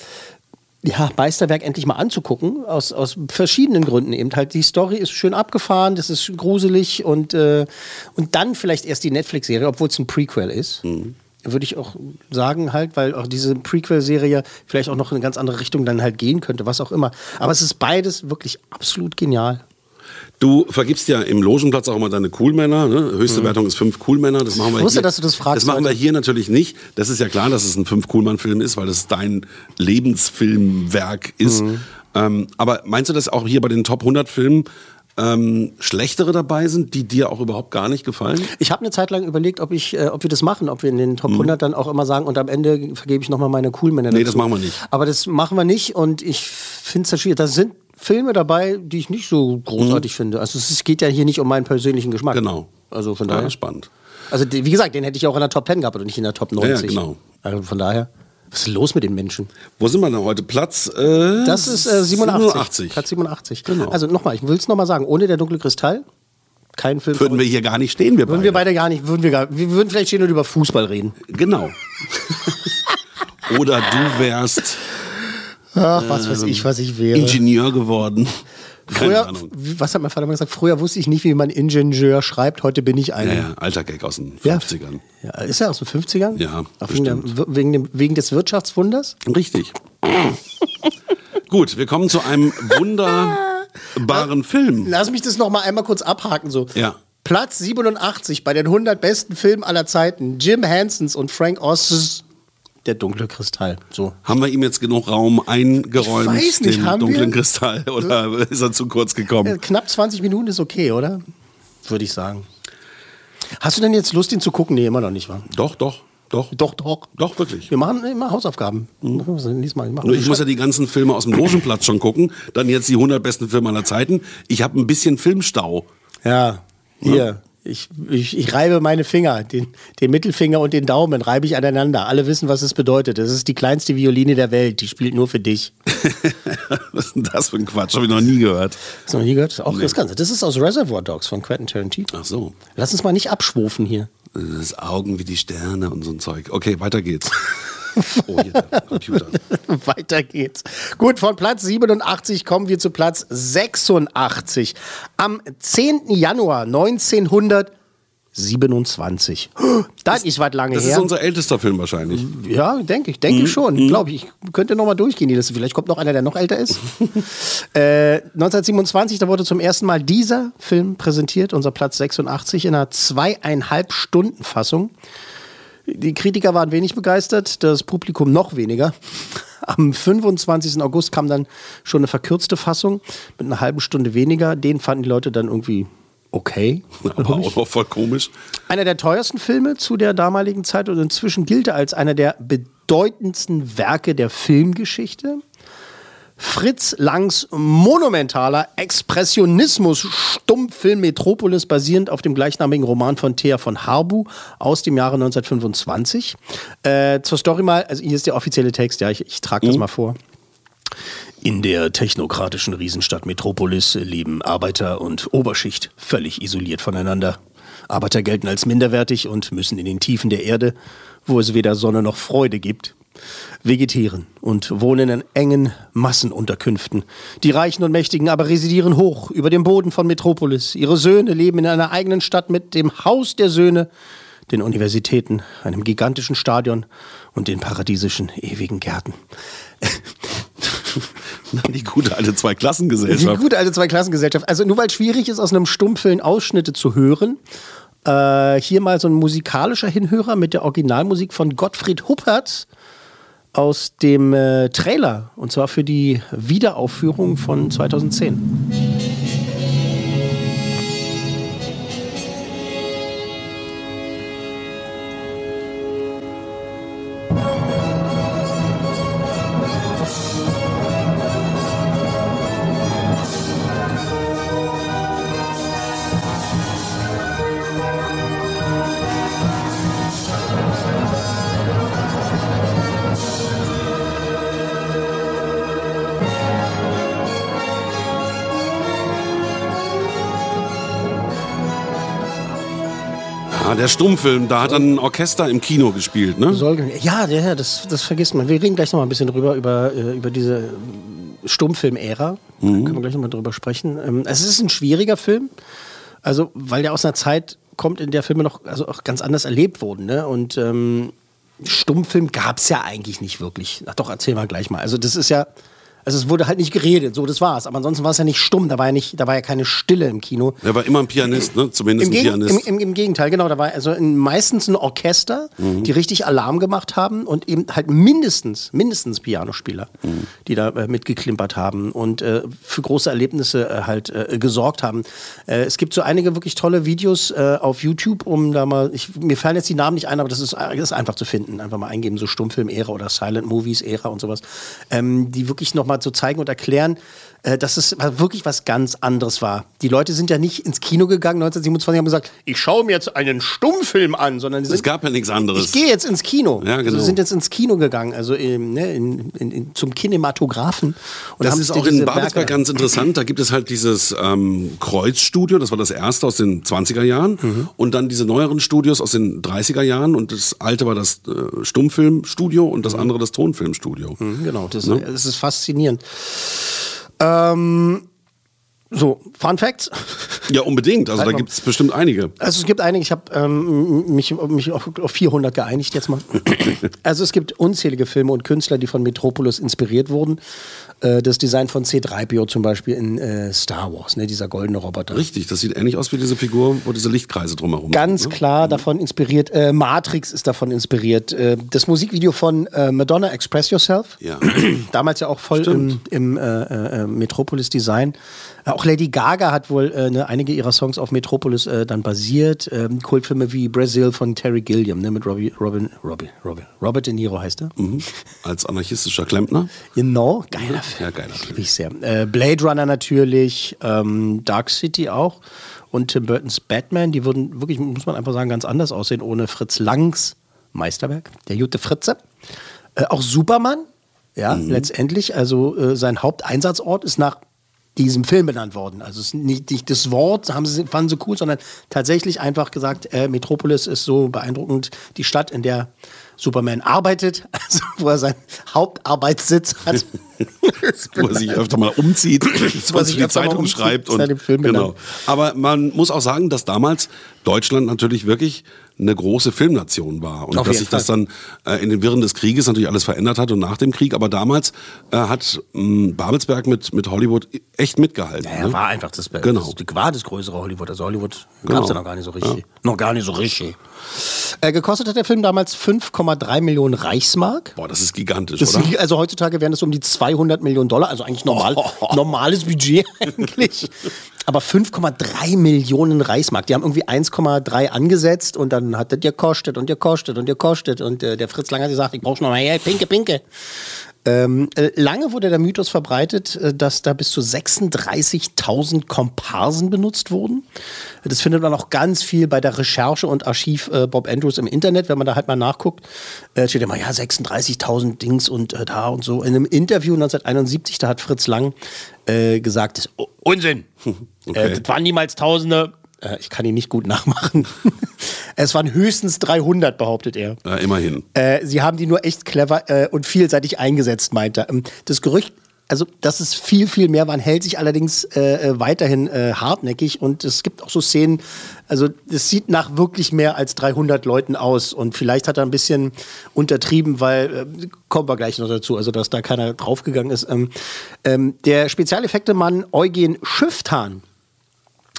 ja, Meisterwerk endlich mal anzugucken, aus, aus verschiedenen Gründen eben. Halt, die Story ist schön abgefahren, das ist gruselig und, äh, und dann vielleicht erst die Netflix-Serie, obwohl es ein Prequel ist. Würde ich auch sagen, halt, weil auch diese Prequel-Serie vielleicht auch noch in eine ganz andere Richtung dann halt gehen könnte, was auch immer. Aber es ist beides wirklich absolut genial. Du vergibst ja im Logenplatz auch immer deine Coolmänner. Ne? Höchste Wertung ist fünf Coolmänner. Das machen wir Ich wusste, hier. dass du das fragst Das machen wir hier natürlich nicht. Das ist ja klar, dass es ein fünf Coolmann Film ist, weil das dein Lebensfilmwerk ist. Mhm. Ähm, aber meinst du, dass auch hier bei den Top 100 Filmen ähm, schlechtere dabei sind, die dir auch überhaupt gar nicht gefallen? Ich habe eine Zeit lang überlegt, ob, ich, äh, ob wir das machen, ob wir in den Top 100 dann auch immer sagen und am Ende vergebe ich nochmal meine Coolmänner Nee, dazu. das machen wir nicht. Aber das machen wir nicht und ich finde es schwierig. Da sind Filme dabei, die ich nicht so großartig finde. Also es geht ja hier nicht um meinen persönlichen Geschmack. Genau. Also von Ja, daher. spannend. Also wie gesagt, den hätte ich auch in der Top 10 gehabt und nicht in der Top 90. Ja, genau. Also von daher. Was ist los mit den Menschen? Wo sind wir denn heute? Platz äh, Das ist äh, 87. 87. Platz 87. Genau. Also nochmal, ich will es nochmal sagen, ohne der dunkle Kristall, kein Film. Würden wir hier gar nicht stehen, wir würden beide. wir beide gar nicht, würden wir gar, wir würden vielleicht stehen und über Fußball reden. Genau. [laughs] Oder du wärst Ach, was weiß ich, was ich wäre. Ingenieur geworden. Früher, was hat mein Vater mal gesagt? Früher wusste ich nicht, wie man Ingenieur schreibt. Heute bin ich Ja, einer. ja, alter Gag aus den Ja. 50ern. Ja, ist er aus den 50ern? Ja, Auch wegen, der, wegen, dem, wegen des Wirtschaftswunders? Richtig. [laughs] Gut, wir kommen zu einem wunderbaren [laughs] Film. Lass mich das noch mal einmal kurz abhaken. So. Ja. Platz 87 bei den 100 besten Filmen aller Zeiten. Jim Hensons und Frank Oz. Der dunkle Kristall. So. Haben wir ihm jetzt genug Raum eingeräumt, Ich weiß nicht, den haben dunklen wir? Kristall, [laughs] oder ist er zu kurz Äh, gekommen? Knapp 20 Minuten ist okay, oder? Würde ich sagen. Hast du denn jetzt Lust, ihn zu gucken? Nee, immer noch nicht, wa? Doch, doch, doch. Doch, doch. Doch, wirklich. Wir machen immer Hausaufgaben. Lies mal, Nur ich muss ja die ganzen Filme aus dem Logenplatz schon gucken. Dann jetzt die 100 besten Filme aller Zeiten. Ich habe ein bisschen Filmstau. Ja, hier. Ich, ich, ich reibe meine Finger, den, den Mittelfinger und den Daumen reibe ich aneinander. Alle wissen, was es bedeutet. Das ist die kleinste Violine der Welt. Die spielt nur für dich. [laughs] Was ist denn das für ein Quatsch? Habe ich noch nie gehört. Hast du noch nie gehört? Auch das Ganze. Das ist aus Reservoir Dogs von Quentin Tarantino. Ach so. Lass uns mal nicht abschwufen hier. Das Augen wie die Sterne und so ein Zeug. Okay, weiter geht's. Oh, hier, Computer. [laughs] Weiter geht's. Gut, von Platz 87 kommen wir zu Platz 86. Am 10. Januar 1927. [gasps] Das ist was lange Das her. ist unser ältester Film wahrscheinlich. Ja, denke ich, denke ich schon. Glaube ich. Ich könnte noch mal durchgehen, die Liste. Vielleicht kommt noch einer, der noch älter ist. [laughs] äh, 1927, da wurde zum ersten Mal dieser Film präsentiert, unser Platz 86, in einer zweieinhalb Stunden Fassung. Die Kritiker waren wenig begeistert, das Publikum noch weniger. Am 25. August kam dann schon eine verkürzte Fassung mit einer halben Stunde weniger. Den fanden die Leute dann irgendwie okay. [laughs] Aber auch noch voll komisch. Einer der teuersten Filme zu der damaligen Zeit und inzwischen gilt er als einer der bedeutendsten Werke der Filmgeschichte. Fritz Langs monumentaler Expressionismus-Stummfilm Metropolis basierend auf dem gleichnamigen Roman von Thea von Harbu aus dem Jahre 1925. Äh, zur Story mal, also hier ist der offizielle Text, ja, ich, ich trage das mal vor. In der technokratischen Riesenstadt Metropolis leben Arbeiter und Oberschicht völlig isoliert voneinander. Arbeiter gelten als minderwertig und müssen in den Tiefen der Erde, wo es weder Sonne noch Freude gibt, vegetieren und wohnen in engen Massenunterkünften. Die Reichen und Mächtigen aber residieren hoch über dem Boden von Metropolis. Ihre Söhne leben in einer eigenen Stadt mit dem Haus der Söhne, den Universitäten, einem gigantischen Stadion und den paradiesischen ewigen Gärten. [laughs] Die gute alte Die Zweiklassengesellschaft. gute alte Zweiklassengesellschaft. Also nur weil es schwierig ist, aus einem Stummfilm Ausschnitte zu hören, äh, hier mal so ein musikalischer Hinhörer mit der Originalmusik von Gottfried Huppert aus dem äh, Trailer. Und zwar für die Wiederaufführung von 2010. der Stummfilm, da hat dann ein Orchester im Kino gespielt, ne? Soll, ja, ja, das, das vergisst man. Wir reden gleich noch mal ein bisschen drüber, über, äh, über diese Stummfilm-Ära. Da können wir gleich noch mal drüber sprechen. Ähm, Es ist ein schwieriger Film, also weil der aus einer Zeit kommt, in der Filme noch also auch ganz anders erlebt wurden. Ne? Und ähm, Stummfilm gab es ja eigentlich nicht wirklich. Ach doch, erzähl mal gleich mal. Also das ist ja, also es wurde halt nicht geredet, so das war's. Aber ansonsten war es ja nicht stumm, da war ja nicht, da war ja keine Stille im Kino. Er war immer ein Pianist, ne? Zumindest Im, ein Gegen, im, Pianist. im, Im Gegenteil, genau. Da war also in, meistens ein Orchester, Mhm. die richtig Alarm gemacht haben und eben halt mindestens, mindestens Pianospieler, Mhm. die da äh, mitgeklimpert haben und äh, für große Erlebnisse äh, halt äh, gesorgt haben. Äh, es gibt so einige wirklich tolle Videos äh, auf YouTube, um da mal, ich, mir fallen jetzt die Namen nicht ein, aber das ist, das ist einfach zu finden. Einfach mal eingeben, so Stummfilm-Ära oder Silent Movies-Ära und sowas, ähm, die wirklich nochmal nochmal zu zeigen und erklären, äh, dass es wirklich was ganz anderes war. Die Leute sind ja nicht ins Kino gegangen 1927 und haben gesagt, ich schaue mir jetzt einen Stummfilm an, sondern die Es sind, gab ja nichts anderes. ich gehe jetzt ins Kino. Ja, genau. Also sind jetzt ins Kino gegangen, also ne, in, in, in, zum Kinematografen. Und Das ist auch in Babelsberg Werke- ganz interessant. Da gibt es halt dieses ähm, Kreuzstudio, das war das erste aus den 20er Jahren. Mhm. Und dann diese neueren Studios aus den 30er Jahren. Und das alte war das äh, Stummfilmstudio und das andere das Tonfilmstudio. Mhm, Genau, das, Ne? das ist faszinierend. Ähm, so, Fun Facts. Ja, unbedingt. Also Halt da gibt es bestimmt einige. Also es gibt einige, ich habe ähm, mich, mich auf, auf 400 geeinigt jetzt mal. Also es gibt unzählige Filme und Künstler, die von Metropolis inspiriert wurden. Äh, das Design von C-3PO zum Beispiel in äh, Star Wars, ne, dieser goldene Roboter. Richtig, das sieht ähnlich aus wie diese Figur, wo diese Lichtkreise drumherum Ganz sind. Ne? klar davon inspiriert. Äh, Matrix ist davon inspiriert. Äh, das Musikvideo von äh, Madonna, Express Yourself. Ja. [clears throat] Damals ja auch voll im, im äh, Metropolis-Design. Äh, auch Lady Gaga hat wohl äh, ne, einige ihrer Songs auf Metropolis äh, dann basiert. Ähm, Kultfilme wie Brazil von Terry Gilliam, ne, mit Robbie, Robin, Robbie, Robbie, Robert De Niro heißt er. Mhm. Als anarchistischer Klempner. Genau, geiler Film. Ja, geiler Film. Ich sehr. Äh, Blade Runner natürlich, ähm, Dark City auch und Tim Burtons Batman, die würden wirklich, muss man einfach sagen, ganz anders aussehen ohne Fritz Langs Meisterwerk, der Jute Fritze. Äh, auch Superman, ja, Mhm. letztendlich, also äh, sein Haupteinsatzort ist nach diesem Film benannt worden. Also es ist nicht, nicht das Wort, haben sie, fanden sie cool, sondern tatsächlich einfach gesagt, äh, Metropolis ist so beeindruckend, die Stadt, in der Superman arbeitet, [laughs] also wo er seinen Hauptarbeitssitz hat. [laughs] wo er sich öfter mal umzieht, Wo er was sich die Zeitung umzieht, schreibt. Und, genau. Aber man muss auch sagen, dass damals Deutschland natürlich wirklich eine große Filmnation war. Und Auf dass sich das dann äh, in den Wirren des Krieges natürlich alles verändert hat und nach dem Krieg. Aber damals äh, hat mh, Babelsberg mit, mit Hollywood echt mitgehalten. Ja, ne? war einfach das, das, Genau. das war das größere Hollywood. Also Hollywood Genau. gab es ja noch gar nicht so richtig. Noch gar nicht so richtig. Äh, gekostet hat der Film damals 5,3 Millionen Reichsmark. Boah, das ist gigantisch, Das, oder? also heutzutage wären das um die 200 Millionen Dollar, also eigentlich normal, [laughs] normales Budget eigentlich. Aber 5,3 Millionen Reichsmark. Die haben irgendwie 1,3 angesetzt und dann hat das gekostet und gekostet und gekostet. Und äh, der Fritz Lang hat gesagt, ich brauche noch mal her, pinke, pinke. Ähm, äh, lange wurde der Mythos verbreitet, äh, dass da bis zu 36.000 Komparsen benutzt wurden. Das findet man auch ganz viel bei der Recherche und Archiv äh, Bob Andrews im Internet, wenn man da halt mal nachguckt. Äh, steht immer, ja, 36.000 Dings und äh, da und so. In einem Interview 1971, da hat Fritz Lang äh, gesagt, das ist U- Unsinn. [laughs] Okay. das waren niemals Tausende. Ich kann ihn nicht gut nachmachen. [laughs] es waren höchstens 300, behauptet er. Ja, immerhin. Äh, sie haben die nur echt clever äh, und vielseitig eingesetzt, meint er. Ähm, Das Gerücht, also dass es viel, viel mehr waren, hält sich allerdings äh, äh, weiterhin äh, hartnäckig und es gibt auch so Szenen, also es sieht nach wirklich mehr als 300 Leuten aus und vielleicht hat er ein bisschen untertrieben, weil, äh, kommen wir gleich noch dazu, also dass da keiner draufgegangen ist. Ähm, ähm, der Spezialeffekte-Mann Eugen Schüftan,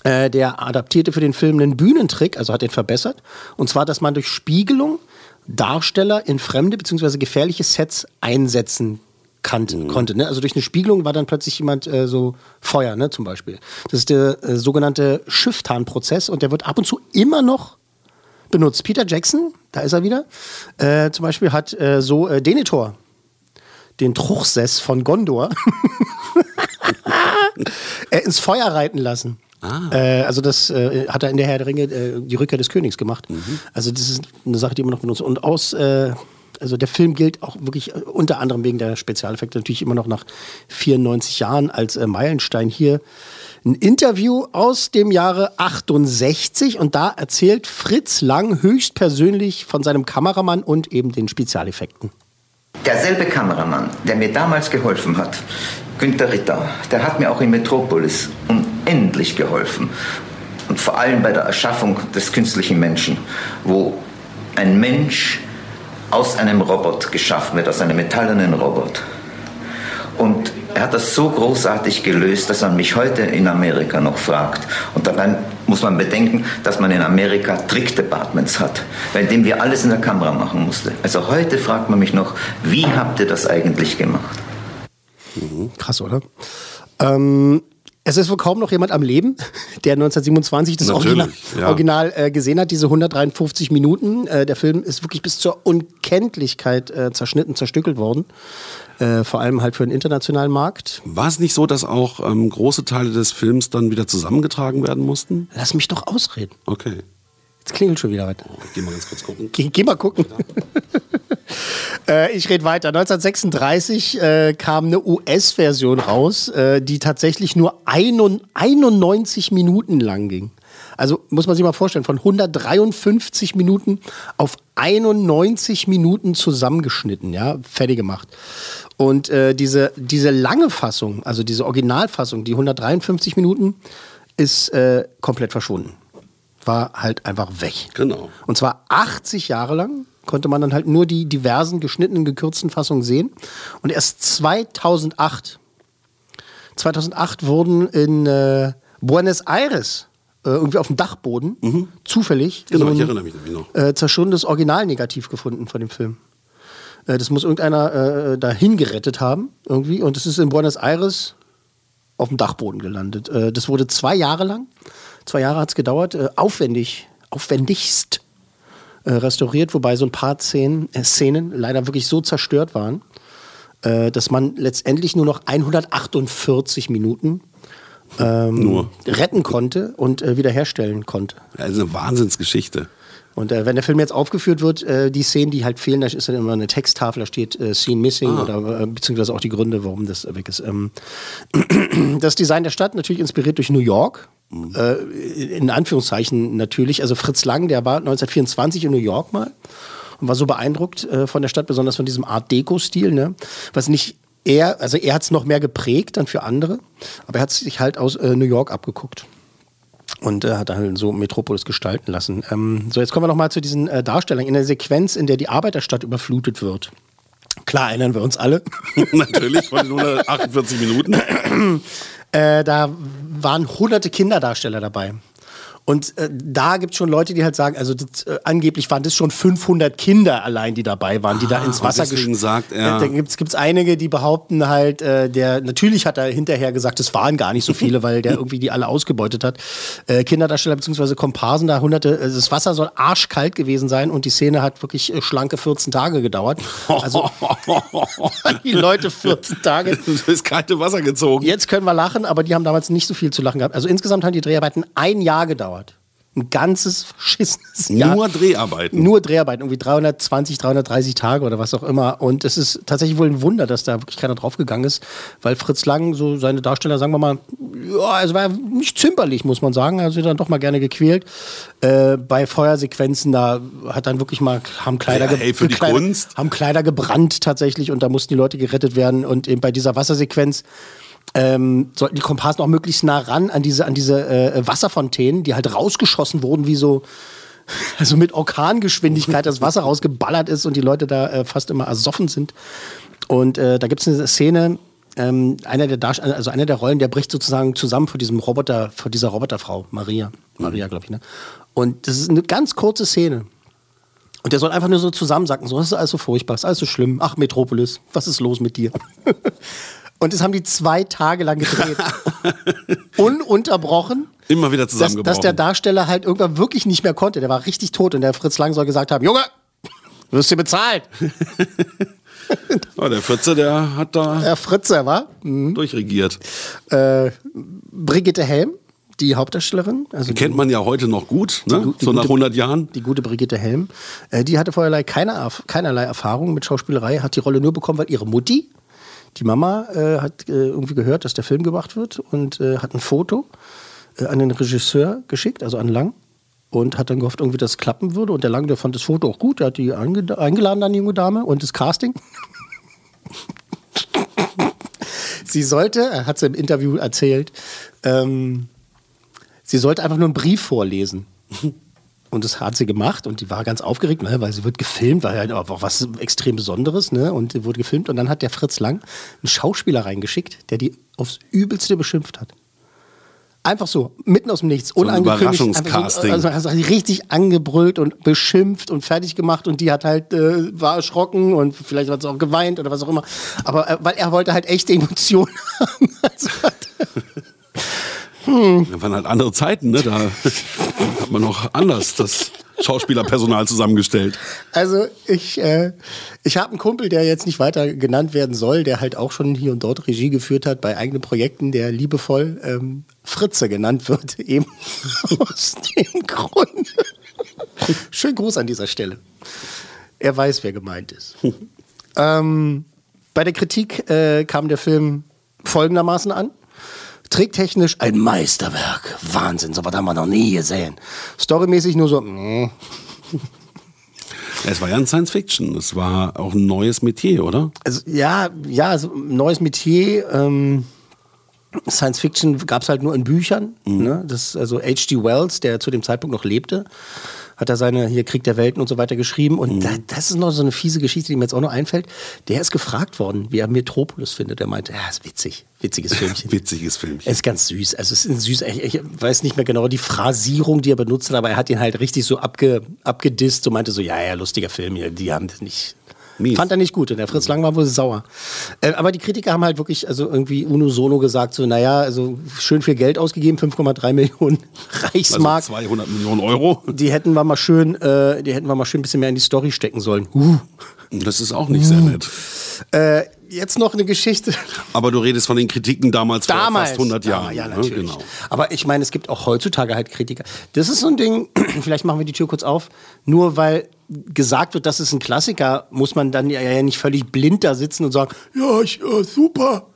äh, der adaptierte für den Film einen Bühnentrick, also hat den verbessert. Und zwar, dass man durch Spiegelung Darsteller in fremde bzw. gefährliche Sets einsetzen kann, konnte. Ne? Also durch eine Spiegelung war dann plötzlich jemand äh, so Feuer, ne, zum Beispiel. Das ist der äh, sogenannte Schifftan-Prozess und der wird ab und zu immer noch benutzt. Peter Jackson, da ist er wieder, äh, zum Beispiel hat äh, so äh, Denethor, den Truchsess von Gondor, [laughs] ins Feuer reiten lassen. Äh, also das äh, hat er in der Herr der Ringe äh, die Rückkehr des Königs gemacht. Also das ist eine Sache, die immer noch benutzt. Und aus, äh, also der Film gilt auch wirklich äh, unter anderem wegen der Spezialeffekte natürlich immer noch nach 94 Jahren als äh, Meilenstein hier. Ein Interview aus dem Jahre 68 und da erzählt Fritz Lang höchstpersönlich von seinem Kameramann und eben den Spezialeffekten. Derselbe Kameramann, der mir damals geholfen hat, Günter Ritter, der hat mir auch in Metropolis unendlich geholfen. Und vor allem bei der Erschaffung des künstlichen Menschen, wo ein Mensch aus einem Robot geschaffen wird, aus einem metallenen Robot. Und er hat das so großartig gelöst, dass man mich heute in Amerika noch fragt. Und dabei muss man bedenken, dass man in Amerika Trick-Departments hat, bei dem wir alles in der Kamera machen musste. Also heute fragt man mich noch, wie habt ihr das eigentlich gemacht? Krass, oder? Ähm, Es ist wohl kaum noch jemand am Leben, der 1927 das Natürlich, Original, ja. Original äh, gesehen hat, diese 153 Minuten. Äh, der Film ist wirklich bis zur Unkenntlichkeit äh, zerschnitten, zerstückelt worden. Äh, vor allem halt für den internationalen Markt. War es nicht so, dass auch ähm, große Teile des Films dann wieder zusammengetragen werden mussten? Lass mich doch ausreden. Okay. Jetzt klingelt schon wieder was. Ich geh mal ganz kurz gucken. Geh, geh mal gucken. [laughs] äh, ich rede weiter. 1936 äh, kam eine US-Version raus, äh, die tatsächlich nur ein, 91 Minuten lang ging. Also muss man sich mal vorstellen, von 153 Minuten auf 91 Minuten zusammengeschnitten, ja, fertig gemacht. Und äh, diese, diese lange Fassung, also diese Originalfassung, die 153 Minuten, ist äh, komplett verschwunden. War halt einfach weg. Genau. Und zwar 80 Jahre lang konnte man dann halt nur die diversen geschnittenen, gekürzten Fassungen sehen. Und erst 2008, 2008 wurden in äh, Buenos Aires äh, irgendwie auf dem Dachboden zufällig Genau, so ein äh, zerschundenes Originalnegativ gefunden von dem Film. Äh, das muss irgendeiner äh, dahin gerettet haben irgendwie und es ist in Buenos Aires auf dem Dachboden gelandet. Äh, das wurde zwei Jahre lang, zwei Jahre hat es gedauert, äh, aufwendig, aufwendigst äh, restauriert, wobei so ein paar Szenen, äh, Szenen leider wirklich so zerstört waren, äh, dass man letztendlich nur noch 148 Minuten ähm, Nur. retten konnte und wiederherstellen konnte. Also eine Wahnsinnsgeschichte. Und äh, wenn der Film jetzt aufgeführt wird, äh, die Szenen, die halt fehlen, da ist dann immer eine Texttafel, da steht äh, Scene Missing Ah. oder äh, beziehungsweise auch die Gründe, warum das weg ist. Ähm, [clears throat] das Design der Stadt natürlich inspiriert durch New York. Mhm. Äh, in Anführungszeichen natürlich. Also Fritz Lang, der war 1924 in New York mal und war so beeindruckt äh, von der Stadt, besonders von diesem Art Deco-Stil, ne? Was nicht er, also er hat es noch mehr geprägt dann für andere, aber er hat sich halt aus äh, New York abgeguckt und äh, hat dann so Metropolis gestalten lassen. Ähm, so, jetzt kommen wir nochmal zu diesen äh, Darstellungen. In der Sequenz, in der die Arbeiterstadt überflutet wird. Klar erinnern wir uns alle. [laughs] Natürlich, von 148 Minuten. äh, da waren hunderte Kinderdarsteller dabei. Und äh, da gibt es schon Leute, die halt sagen, also das, äh, angeblich waren das schon 500 Kinder allein, die dabei waren, die da Ah, ins und Wasser deswegen gesch- sagt er- Äh, Da gibt es einige, die behaupten halt, äh, der natürlich hat er hinterher gesagt, es waren gar nicht so viele, weil der [laughs] irgendwie die alle ausgebeutet hat. Äh, Kinderdarsteller bzw. Komparsen, da hunderte, äh, das Wasser soll arschkalt gewesen sein und die Szene hat wirklich äh, schlanke 14 Tage gedauert. Also [laughs] die Leute 14 Tage. Das kalte Wasser gezogen. Jetzt können wir lachen, aber die haben damals nicht so viel zu lachen gehabt. Also insgesamt haben die Dreharbeiten ein Jahr gedauert. Ein ganzes verschissenes Jahr. Nur Dreharbeiten. Nur Dreharbeiten, irgendwie 320, 330 Tage oder was auch immer. Und es ist tatsächlich wohl ein Wunder, dass da wirklich keiner draufgegangen ist, weil Fritz Lang, so seine Darsteller, sagen wir mal, ja, also war nicht zimperlich, muss man sagen. Also dann doch mal gerne gequält. Äh, bei Feuersequenzen, da hat dann wirklich mal, haben Kleider, Ja, ge- ey, für die Kleider, Kunst. haben Kleider gebrannt tatsächlich und da mussten die Leute gerettet werden. Und eben bei dieser Wassersequenz ähm, sollten die Komparsen auch möglichst nah ran an diese, an diese äh, Wasserfontänen, die halt rausgeschossen wurden, wie so, [laughs] also mit Orkangeschwindigkeit das Wasser rausgeballert ist und die Leute da äh, fast immer ersoffen sind. Und äh, da gibt es eine Szene, ähm, einer der Darst also einer der Rollen, der bricht sozusagen zusammen vor diesem Roboter, vor dieser Roboterfrau, Maria. Maria, glaube ich, ne? Und das ist eine ganz kurze Szene. Und der soll einfach nur so zusammensacken, so, das ist alles so furchtbar, das ist alles so schlimm. Ach, Metropolis, was ist los mit dir? [laughs] Und das haben die zwei Tage lang gedreht. [laughs] Ununterbrochen. Immer wieder Dass, zusammengebrochen. dass der Darsteller halt irgendwann wirklich nicht mehr konnte. Der war richtig tot und der Fritz Lang soll gesagt haben, Junge, wirst du bezahlt. Ja, [laughs] der Fritze, der hat da Der Fritze, war? durchregiert. Äh, Brigitte Helm, die Hauptdarstellerin. Also Die kennt man ja heute noch gut, ne? gu- die so nach gute- 100 Jahren. Die gute Brigitte Helm. Äh, die hatte vorher keine, keinerlei Erfahrung mit Schauspielerei, hat die Rolle nur bekommen, weil ihre Mutti, die Mama, äh, hat äh, irgendwie gehört, dass der Film gemacht wird und äh, hat ein Foto äh, an den Regisseur geschickt, also an Lang. Und hat dann gehofft, irgendwie, dass es klappen würde. Und der Lang, der fand das Foto auch gut. Der hat die einge- eingeladen an die junge Dame und das Casting. [laughs] sie sollte, er hat es im Interview erzählt, ähm, sie sollte einfach nur einen Brief vorlesen. Und das hat sie gemacht und die war ganz aufgeregt, ne, weil sie wird gefilmt, war ja auch was extrem Besonderes, ne? Und die wurde gefilmt und dann hat der Fritz Lang einen Schauspieler reingeschickt, der die aufs Übelste beschimpft hat. Einfach so, mitten aus dem Nichts, ein unangekündigt. Überraschungscasting. So, also, also richtig angebrüllt und beschimpft und fertig gemacht und die hat halt, äh, war erschrocken und vielleicht hat sie auch geweint oder was auch immer. Aber äh, weil er wollte halt echte Emotionen [laughs] haben. Also [laughs] Hm. Das waren halt andere Zeiten, ne? Da [laughs] hat man noch anders das Schauspielerpersonal zusammengestellt. Also ich, äh, ich habe einen Kumpel, der jetzt nicht weiter genannt werden soll, der halt auch schon hier und dort Regie geführt hat bei eigenen Projekten, der liebevoll ähm, Fritze genannt wird, [laughs] eben aus dem Grund. Schönen Gruß an dieser Stelle. Er weiß, wer gemeint ist. [laughs] ähm, bei der Kritik äh, kam der Film folgendermaßen an. Tricktechnisch ein Meisterwerk. Wahnsinn, so was haben wir noch nie gesehen. Storymäßig nur so, nee. Es war ja ein Science Fiction. Es war auch ein neues Metier, oder? Also, ja, ja, also, neues Metier. Ähm, Science Fiction gab es halt nur in Büchern. Mhm. Ne? Das, also H.G. Wells, der zu dem Zeitpunkt noch lebte, hat er seine hier Krieg der Welten und so weiter geschrieben. Und mhm. da, das ist noch so eine fiese Geschichte, die mir jetzt auch noch einfällt. Der ist gefragt worden, wie er Metropolis findet. Er meinte, ja, ist witzig. Witziges [laughs] Filmchen. Witziges Filmchen. Er ist ganz süß. Also es ist süß. Ich, ich, weiß nicht mehr genau die Phrasierung, die er benutzt hat, aber er hat ihn halt richtig so abge, abgedisst und meinte so, ja, ja, lustiger Film hier. Die haben das nicht Mies. Fand er nicht gut und der Fritz Lang war wohl sauer. Äh, aber die Kritiker haben halt wirklich, also irgendwie unisono gesagt, so, naja, also schön viel Geld ausgegeben, 5,3 Millionen [laughs] Reichsmark. Also 200 Millionen Euro. Die hätten wir mal schön, äh, die hätten wir mal schön ein bisschen mehr in die Story stecken sollen. Uh. Das ist auch nicht uh. sehr nett. Äh, jetzt noch eine Geschichte. Aber du redest von den Kritiken damals, damals vor fast 100 Jahren. Ja, natürlich. Ne? Genau. Aber ich meine, es gibt auch heutzutage halt Kritiker. Das ist so ein Ding, [clears throat] vielleicht machen wir die Tür kurz auf, nur weil gesagt wird, das ist ein Klassiker, muss man dann ja nicht völlig blind da sitzen und sagen, ja, ich, ja super.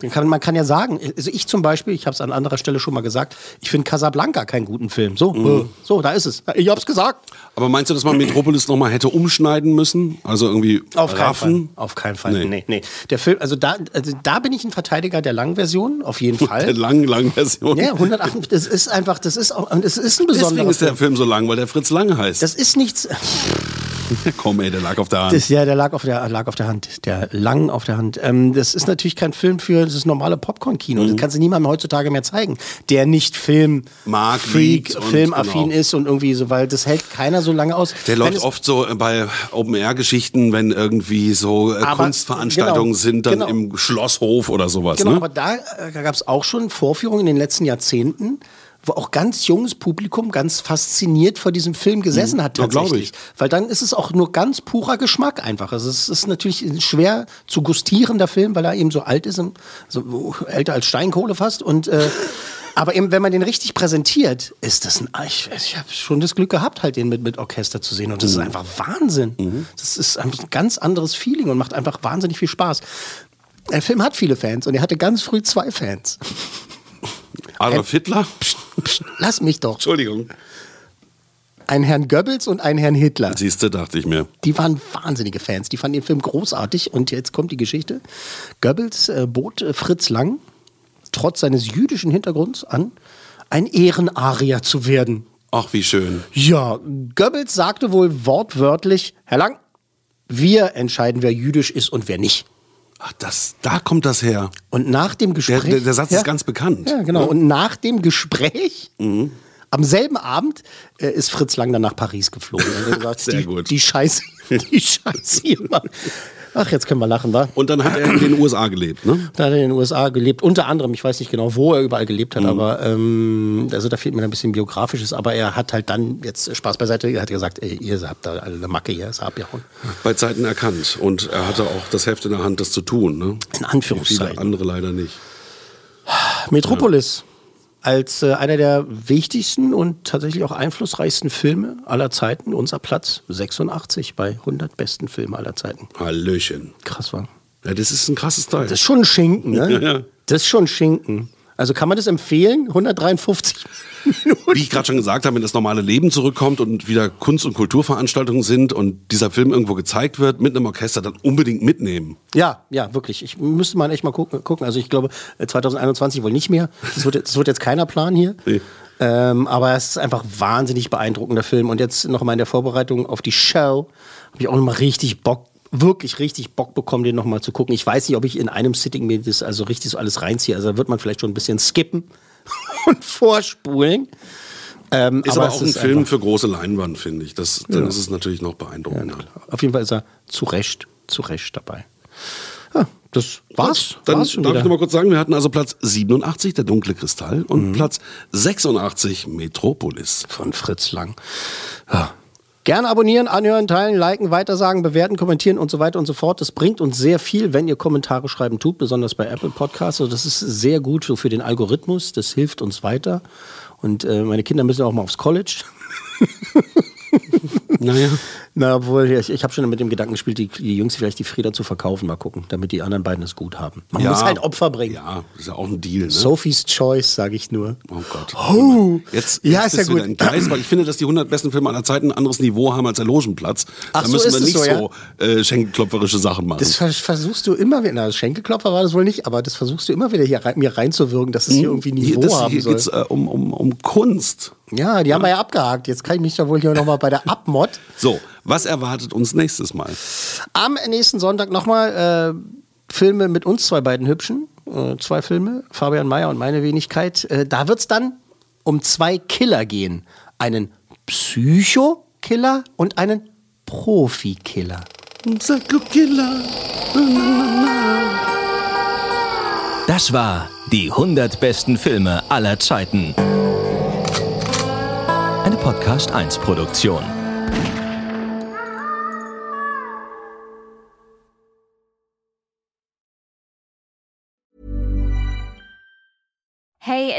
Kann, man kann ja sagen, also ich zum Beispiel, ich habe es an anderer Stelle schon mal gesagt, ich finde Casablanca keinen guten Film. So, mhm. Äh, so, da ist es. Ich habe es gesagt. Aber meinst du, dass man Metropolis nochmal hätte umschneiden müssen? Also irgendwie Auf raffen? keinen Fall. Auf keinen Fall. Nee. nee, nee. Der Film, also da, also da bin ich ein Verteidiger der langen Version, auf jeden [laughs] Fall. Der langen, langen Version. Ja, 108, das ist einfach, das ist auch, das ist ein besonderer Deswegen ist der Film so lang, weil der Fritz Lang heißt. Das ist nichts. [laughs] [laughs] Komm, ey, der lag auf der Hand. Das, ja, der lag auf der, lag auf der Hand. Der lang auf der Hand. Ähm, das ist natürlich kein Film für das normale Popcorn-Kino. Mhm. Das kannst du niemandem heutzutage mehr zeigen, der nicht Film Mag, Freak, filmaffin genau. ist und irgendwie so, weil das hält keiner so lange aus. Der läuft oft so bei Open-Air-Geschichten, wenn irgendwie so äh, aber, Kunstveranstaltungen genau, sind, dann genau. im Schlosshof oder sowas. Genau, ne? aber da äh, gab es auch schon Vorführungen in den letzten Jahrzehnten wo auch ganz junges Publikum ganz fasziniert vor diesem Film gesessen mhm. hat tatsächlich. Weil dann ist es auch nur ganz purer Geschmack einfach. Also es ist natürlich ein schwer zu gustierender Film, weil er eben so alt ist, und so älter als Steinkohle fast und äh, [laughs] aber eben, wenn man den richtig präsentiert, ist das ein. Ich, ich habe schon das Glück gehabt, halt den mit, mit Orchester zu sehen. Und das mhm. ist einfach Wahnsinn. Mhm. Das ist ein ganz anderes Feeling und macht einfach wahnsinnig viel Spaß. Der Film hat viele Fans und er hatte ganz früh zwei Fans. Adolf Hitler? Psst, psst, lass mich doch. Entschuldigung. Ein Herrn Goebbels und ein Herrn Hitler. Siehst du, dachte ich mir. Die waren wahnsinnige Fans. Die fanden den Film großartig. Und jetzt kommt die Geschichte. Goebbels äh, bot äh, Fritz Lang, trotz seines jüdischen Hintergrunds, an, ein Ehrenarier zu werden. Ach, wie schön. Ja, Goebbels sagte wohl wortwörtlich, Herr Lang, wir entscheiden, wer jüdisch ist und wer nicht. Ach, das, da kommt das her. Und nach dem Gespräch. Der, der, der Satz ja, ist ganz bekannt. Ja, genau. Ja. Und nach dem Gespräch, mhm. am selben Abend, äh, ist Fritz Lang dann nach Paris geflogen. Gesagt, [laughs] Sehr die, gut. Die Scheiße, [laughs] die Scheiße hier, Mann. Ach, jetzt können wir lachen, wa? Und dann hat er in den USA gelebt, ne? Da hat er in den USA gelebt. Unter anderem, ich weiß nicht genau, wo er überall gelebt hat, mhm. aber ähm, also da fehlt mir ein bisschen biografisches, aber er hat halt dann, jetzt Spaß beiseite, er hat gesagt, ey, ihr habt da alle eine Macke hier, ist abgehauen. Bei Zeiten erkannt. Und er hatte auch das Heft in der Hand, das zu tun, ne? In Anführungszeichen. Viele andere leider nicht. Metropolis. Ja als äh, einer der wichtigsten und tatsächlich auch einflussreichsten Filme aller Zeiten. Unser Platz 86 bei 100 besten Filmen aller Zeiten. Hallöchen. Krass war. Ja, das ist ein krasses Teil. Das ist schon ein Schinken, ne? Ja, [laughs] ja. Das ist schon ein Schinken. Also kann man das empfehlen? 153 [laughs] Minuten. Wie ich gerade schon gesagt habe, wenn das normale Leben zurückkommt und wieder Kunst- und Kulturveranstaltungen sind und dieser Film irgendwo gezeigt wird mit einem Orchester, dann unbedingt mitnehmen. Ja, ja, wirklich. Ich müsste mal echt mal gucken. Also ich glaube 2021 wohl nicht mehr. Das wird, das wird jetzt keiner Plan hier. Nee. Ähm, aber es ist einfach wahnsinnig beeindruckender Film. Und jetzt noch mal in der Vorbereitung auf die Show habe ich auch noch mal richtig Bock wirklich richtig Bock bekommen, den nochmal zu gucken. Ich weiß nicht, ob ich in einem Sitting mir das also richtig so alles reinziehe. Also da wird man vielleicht schon ein bisschen skippen [laughs] und vorspulen. Ähm, ist aber, aber auch ein Film für große Leinwand, finde ich. Das, dann ja. ist es natürlich noch beeindruckender. Ja, Auf jeden Fall ist er zu Recht, zu Recht dabei. Ja, das war's. Dann war's darf wieder. ich noch mal kurz sagen, wir hatten also Platz 87, der dunkle Kristall, und Mhm. Platz 86, Metropolis. von Fritz Lang. Ja. Gerne abonnieren, anhören, teilen, liken, weitersagen, bewerten, kommentieren und so weiter und so fort. Das bringt uns sehr viel, wenn ihr Kommentare schreiben tut, besonders bei Apple Podcasts. Also das ist sehr gut für den Algorithmus. Das hilft uns weiter. Und äh, meine Kinder müssen auch mal aufs College. [laughs] Naja. Na, obwohl, ich, ich habe schon mit dem Gedanken gespielt, die, die Jungs vielleicht die Frieda zu verkaufen. Mal gucken, damit die anderen beiden es gut haben. Man Ja. muss halt Opfer bringen. Ja, ist ja auch ein Deal, ne? Sophie's Choice, sage ich nur. Oh Gott. Oh. Jetzt, Ja, jetzt ist ja gut. wieder in Geist, weil ich finde, dass die 100 besten Filme aller Zeiten ein anderes Niveau haben als der Logenplatz. Ach da so, müssen wir nicht so, so, äh, schenkelklopferische Sachen machen. Das vers versuchst du immer wieder, na, Schenkelklopfer war das wohl nicht, aber das versuchst du immer wieder hier rein, mir reinzuwirken, dass es hier irgendwie Niveau Hm? hier, das, haben hier soll. geht's äh, um, um, um Kunst. Ja, die haben wir ja abgehakt. Jetzt kann ich mich doch wohl hier nochmal bei der Abmod. So, was erwartet uns nächstes Mal? Am nächsten Sonntag nochmal äh, Filme mit uns zwei beiden Hübschen. Äh, zwei Filme, Fabian Mayer und meine Wenigkeit. Äh, da wird es dann um zwei Killer gehen. Einen Psycho-Killer und einen Profi-Killer. Psycho-Killer. Das war die 100 besten Filme aller Zeiten. Eine Podcast 1 Produktion.